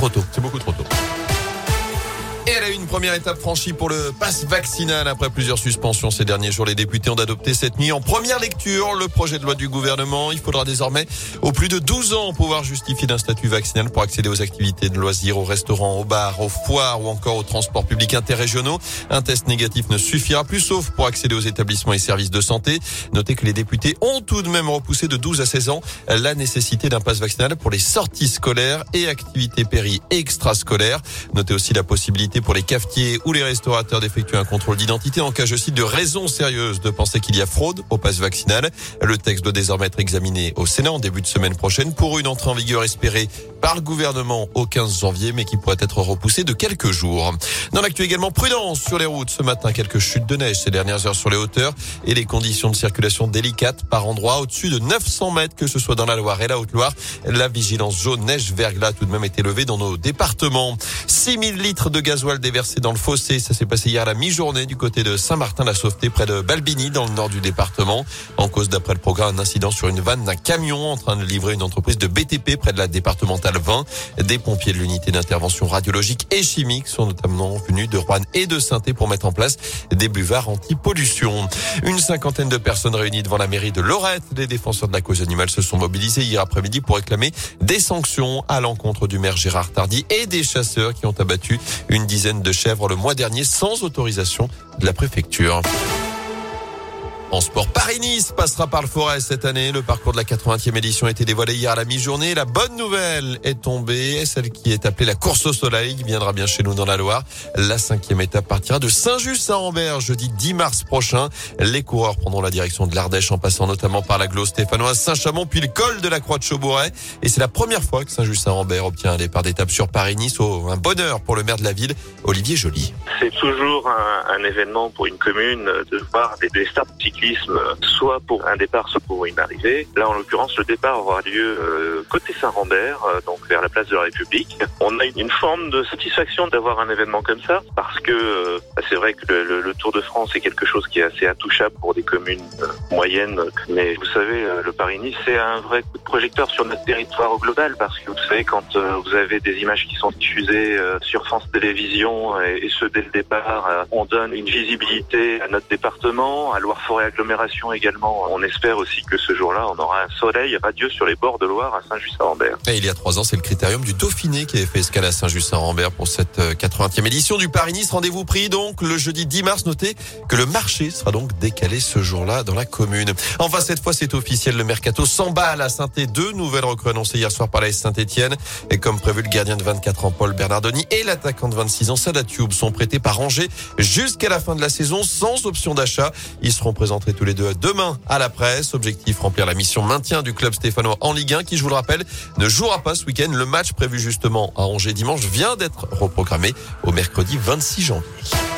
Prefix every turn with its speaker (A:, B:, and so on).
A: trop tôt.
B: C'est beaucoup trop tôt. Et elle a eu une première étape franchie pour le pass vaccinal. Après plusieurs suspensions ces derniers jours, les députés ont adopté cette nuit en première lecture le projet de loi du gouvernement. Il faudra désormais aux plus de 12 ans pouvoir justifier d'un statut vaccinal pour accéder aux activités de loisirs, aux restaurants, aux bars, aux foires ou encore aux transports publics interrégionaux. Un test négatif ne suffira plus sauf pour accéder aux établissements et services de santé. Notez que les députés ont tout de même repoussé de 12 à 16 ans la nécessité d'un pass vaccinal pour les sorties scolaires et activités péri extrascolaires. Notez aussi la possibilité pour les cafetiers ou les restaurateurs d'effectuer un contrôle d'identité en cas, je cite, de raisons sérieuses de penser qu'il y a fraude au pass vaccinal. Le texte doit désormais être examiné au Sénat en début de semaine prochaine pour une entrée en vigueur espérée par le gouvernement au 15 janvier, mais qui pourrait être repoussée de quelques jours. Dans l'actu également, prudence sur les routes. Ce matin, quelques chutes de neige ces dernières heures sur les hauteurs et les conditions de circulation délicates par endroits au-dessus de 900 mètres, que ce soit dans la Loire et la Haute-Loire. La vigilance jaune neige verglas tout de même été levée dans nos départements. 6000 litres de gasoil déversé dans le fossé. Ça s'est passé hier à la mi-journée du côté de Saint-Martin-la-Sauveté, près de Balbini, dans le nord du département. En cause, d'après le programme, un incident sur une vanne d'un camion en train de livrer une entreprise de BTP près de la départementale 20. Des pompiers de l'unité d'intervention radiologique et chimique sont notamment venus de Rouen et de saint pour mettre en place des buvards anti-pollution. Une cinquantaine de personnes réunies devant la mairie de Lorette. Les défenseurs de la cause animale se sont mobilisés hier après-midi pour réclamer des sanctions à l'encontre du maire Gérard Tardy et des chasseurs qui ont abattu une dizaine de chèvres le mois dernier sans autorisation de la préfecture. En sport, Paris-Nice passera par le forêt cette année. Le parcours de la 80e édition a été dévoilé hier à la mi-journée. La bonne nouvelle est tombée. Celle qui est appelée la course au soleil qui viendra bien chez nous dans la Loire. La cinquième étape partira de Saint-Just à Ambert jeudi 10 mars prochain. Les coureurs prendront la direction de l'Ardèche en passant notamment par la Glo stéphanoise Saint-Chamond puis le col de la Croix de Chaubouret. Et c'est la première fois que Saint-Just à Ambert obtient un départ d'étape sur Paris-Nice. Oh, un bonheur pour le maire de la ville, Olivier Joly.
C: C'est toujours un, événement pour une commune de voir des, des starts soit pour un départ, soit pour une arrivée. Là, en l'occurrence, le départ aura lieu euh, côté Saint-Rambert, euh, donc vers la place de la République. On a une forme de satisfaction d'avoir un événement comme ça, parce que euh, bah, c'est vrai que le, le, Tour de France est quelque chose qui est assez intouchable pour des communes moyennes. Mais vous savez, le Paris-Nice, c'est un vrai coup de projecteur sur notre territoire au global, parce que vous savez, quand vous avez des images qui sont diffusées sur France Télévisions, et, et ce dès le départ, on donne une visibilité à notre département, à Loire-Forêt Agglomération, également. On espère aussi que ce jour-là, on aura un soleil radieux sur les bords de Loire à Saint-Just-Saint-Rambert.
B: Et il y a trois ans, c'est le critérium du Dauphiné qui avait fait escale à Saint-Just-Saint-Rambert pour cette 80e euh, édition du Paris-Nice. Rendez-vous pris donc le jeudi 10 mars. Notez que le marché sera donc décalé ce jour-là dans la commune. Enfin, cette fois, c'est officiel. Le mercato s'emballe à saint Deux nouvelles recrues annoncées hier soir par la Saint-Etienne. Et comme prévu, le gardien de 24 ans, Paul Bernardoni, et l'attaquant de 26 ans, Salah sont prêtés par Angers jusqu'à la fin de la saison sans option d'achat. Ils seront présentés tous les deux demain à la presse. Objectif remplir la mission maintien du club stéphanois en Ligue 1 qui, je vous le rappelle, ne jouera pas ce week-end. Le match prévu justement à Angers dimanche vient d'être reprogrammé au mercredi 26 janvier.